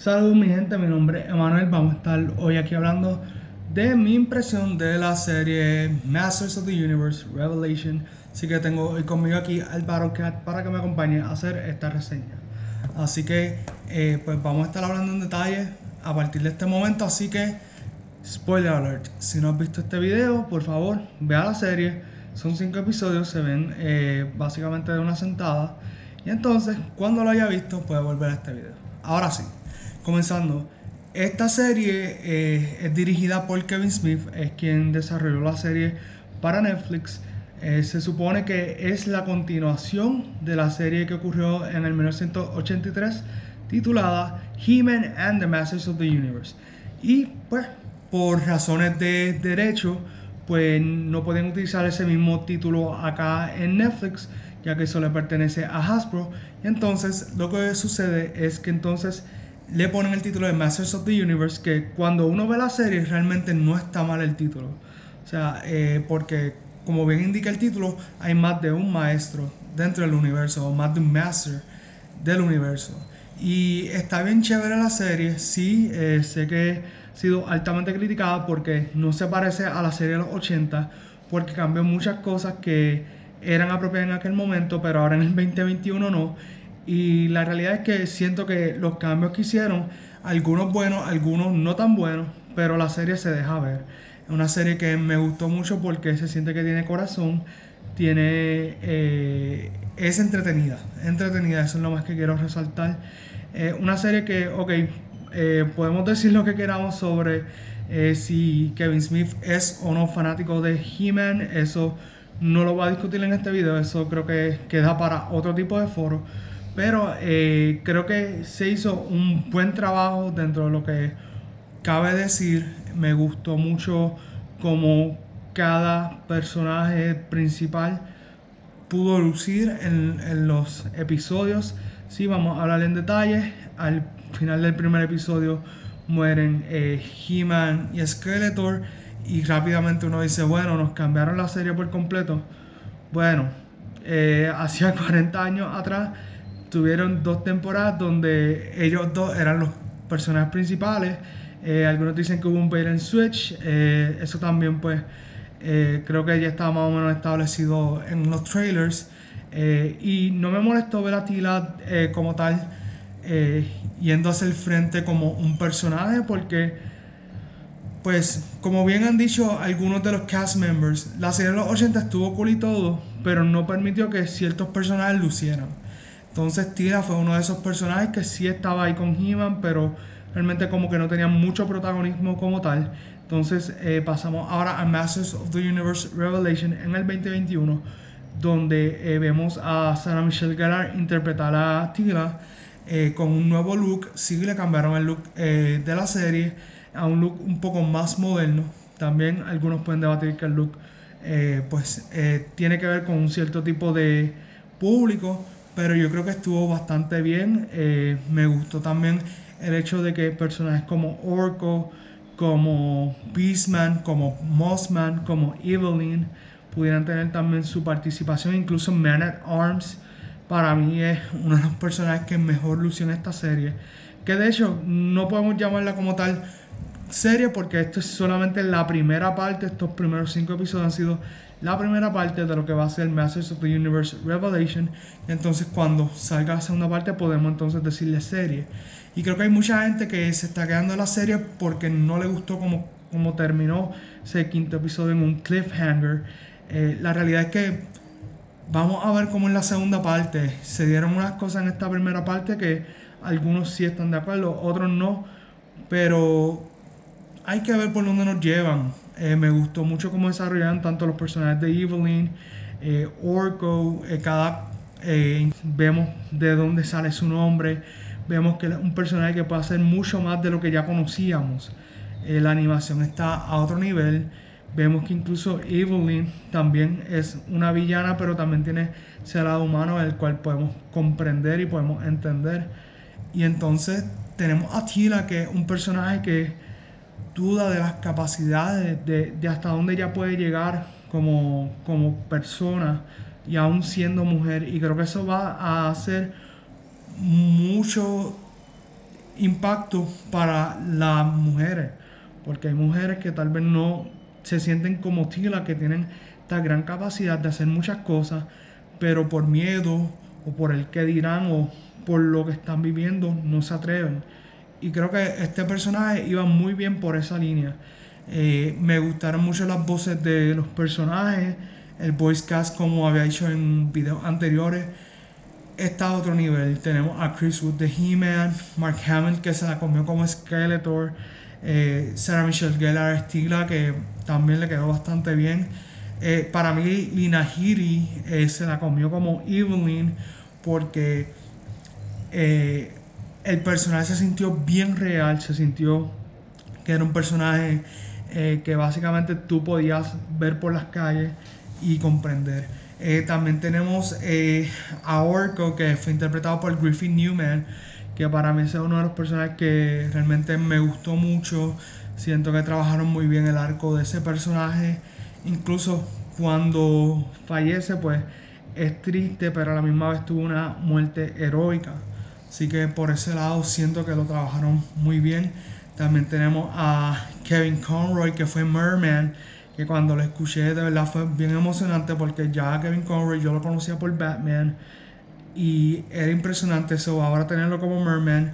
Saludos mi gente, mi nombre es Emanuel, vamos a estar hoy aquí hablando de mi impresión de la serie Masters of the Universe Revelation. Así que tengo hoy conmigo aquí al Battlecat para que me acompañe a hacer esta reseña. Así que eh, pues vamos a estar hablando en detalle a partir de este momento, así que spoiler alert, si no has visto este video, por favor vea la serie, son 5 episodios, se ven eh, básicamente de una sentada y entonces cuando lo haya visto puede volver a este video. Ahora sí. Comenzando, esta serie eh, es dirigida por Kevin Smith, es quien desarrolló la serie para Netflix. Eh, se supone que es la continuación de la serie que ocurrió en el 1983 titulada He-Man and the Masters of the Universe. Y pues por razones de derecho, pues no pueden utilizar ese mismo título acá en Netflix, ya que eso le pertenece a Hasbro. Y entonces lo que sucede es que entonces le ponen el título de Masters of the Universe, que cuando uno ve la serie realmente no está mal el título. O sea, eh, porque como bien indica el título, hay más de un maestro dentro del universo, o más de un master del universo. Y está bien chévere la serie, sí, eh, sé que ha sido altamente criticada porque no se parece a la serie de los 80, porque cambió muchas cosas que eran apropiadas en aquel momento, pero ahora en el 2021 no. Y la realidad es que siento que los cambios que hicieron, algunos buenos, algunos no tan buenos, pero la serie se deja ver. Es una serie que me gustó mucho porque se siente que tiene corazón, tiene eh, es entretenida, entretenida, eso es lo más que quiero resaltar. una serie que, ok, eh, podemos decir lo que queramos sobre eh, si Kevin Smith es o no fanático de He-Man, eso no lo voy a discutir en este video, eso creo que queda para otro tipo de foro. Pero eh, creo que se hizo un buen trabajo dentro de lo que cabe decir. Me gustó mucho como cada personaje principal pudo lucir en, los episodios. Sí, vamos a hablar en detalle. Al final del primer episodio mueren eh, He-Man y Skeletor. Y rápidamente uno dice, bueno, nos cambiaron la serie por completo. Bueno, eh, hacía 40 años atrás tuvieron dos temporadas donde ellos dos eran los personajes principales. Eh, algunos dicen que hubo un bait and switch. Eh, eso también, pues, eh, creo que ya estaba más o menos establecido en los trailers. y no me molestó ver a Tila como tal, yendo hacia el frente como un personaje, porque, pues, como bien han dicho algunos de los cast members, la serie de los 80 estuvo cool y todo, pero no permitió que ciertos personajes lucieran. Entonces Tila fue uno de esos personajes que sí estaba ahí con He-Man, pero realmente como que no tenía mucho protagonismo como tal. Entonces eh, pasamos ahora a Masters of the Universe Revelation en el 2021, donde eh, vemos a Sarah Michelle Gellar interpretar a Tila eh, con un nuevo look. Sí le cambiaron el look de la serie a un look un poco más moderno. También algunos pueden debatir que el look pues tiene que ver con un cierto tipo de público pero yo creo que estuvo bastante bien. Eh, me gustó también el hecho de que personajes como Orko, como Beastman, como Mossman, como Evelyn pudieran tener también su participación. Incluso Man at Arms, para mí es uno de los personajes que mejor lució en esta serie. Que de hecho no podemos llamarla como tal serie porque esto es solamente la primera parte, estos primeros cinco episodios han sido la primera parte de lo que va a ser Masters of the Universe Revelation. Entonces cuando salga la segunda parte podemos entonces decirle serie. Y creo que hay mucha gente que se está quedando en la serie porque no le gustó como, como terminó ese quinto episodio en un cliffhanger. Eh, la realidad es que vamos a ver cómo en la segunda parte se dieron unas cosas en esta primera parte que algunos sí están de acuerdo, otros no. Pero hay que ver por dónde nos llevan. Eh, me gustó mucho cómo desarrollaron tanto los personajes de Evelyn, eh, Orko, eh, cada vemos de dónde sale su nombre, vemos que es un personaje que puede hacer mucho más de lo que ya conocíamos. la animación está a otro nivel. Vemos que incluso Evelyn también es una villana, pero también tiene ese lado humano el cual podemos comprender y podemos entender. Y entonces tenemos a Tila, que es un personaje que duda de las capacidades, de, hasta dónde ella puede llegar como, como persona y aún siendo mujer. Y creo que eso va a hacer mucho impacto para las mujeres, porque hay mujeres que tal vez no se sienten como Tila, que tienen esta gran capacidad de hacer muchas cosas, pero por miedo o por el que dirán o por lo que están viviendo no se atreven. Y creo que este personaje iba muy bien por esa línea. Eh, me gustaron mucho las voces de los personajes, el voice cast como había dicho en videos anteriores está a otro nivel. Tenemos a Chris Wood de He-Man, Mark Hamill que se la comió como Skeletor, eh, Sarah Michelle Gellar Stigla que también le quedó bastante bien. Eh, para mí Lina Headey se la comió como Evelyn porque el personaje se sintió bien real, se sintió que era un personaje que básicamente tú podías ver por las calles y comprender. Eh, también tenemos eh, a Orko, que fue interpretado por Griffin Newman, que para mí es uno de los personajes que realmente me gustó mucho. Siento que trabajaron muy bien el arco de ese personaje. Incluso cuando fallece, pues es triste, pero a la misma vez tuvo una muerte heroica. Así que por ese lado siento que lo trabajaron muy bien. También tenemos a Kevin Conroy, que fue Merman que cuando lo escuché de verdad fue bien emocionante porque ya Kevin Conroy yo lo conocía por Batman y era impresionante eso, ahora tenerlo como Merman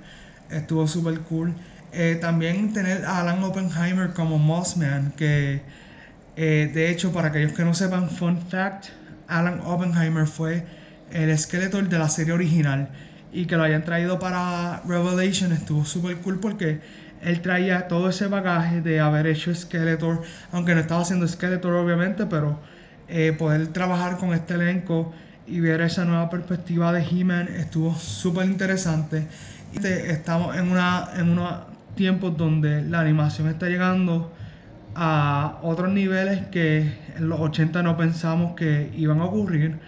estuvo súper cool. Eh, también tener a Alan Oppenheimer como Mossman, que eh, de hecho para aquellos que no sepan, fun fact, Alan Oppenheimer fue el esqueleto de la serie original y que lo hayan traído para Revelation estuvo súper cool porque él traía todo ese bagaje de haber hecho Skeletor, aunque no estaba haciendo Skeletor obviamente, pero eh, poder trabajar con este elenco y ver esa nueva perspectiva de He-Man estuvo súper interesante. Estamos en, una, en unos tiempos donde la animación está llegando a otros niveles que en los 80 no pensamos que iban a ocurrir.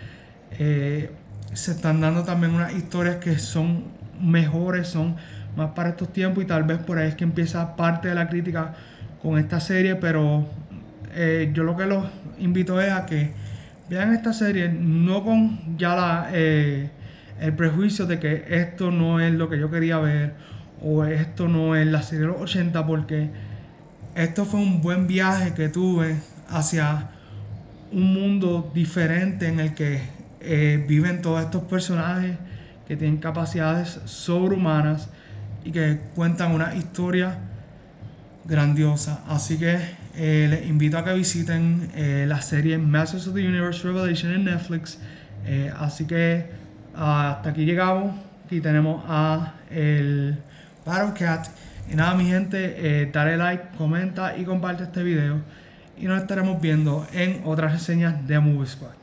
Eh, se están dando también unas historias que son mejores, son más para estos tiempos y tal vez por ahí es que empieza parte de la crítica con esta serie, pero eh, yo lo que los invito es a que vean esta serie no con ya eh, el prejuicio de que esto no es lo que yo quería ver o esto no es la serie de los 80 porque esto fue un buen viaje que tuve hacia un mundo diferente en el que eh, viven todos estos personajes que tienen capacidades sobrehumanas y que cuentan una historia grandiosa. Así que eh, les invito a que visiten eh, la serie Masters of the Universe Revelation en Netflix. Así que hasta aquí llegamos. Aquí tenemos a el Battle Cat. Y nada, mi gente, dale like, comenta y comparte este video. Y nos estaremos viendo en otras reseñas de Movie Squad.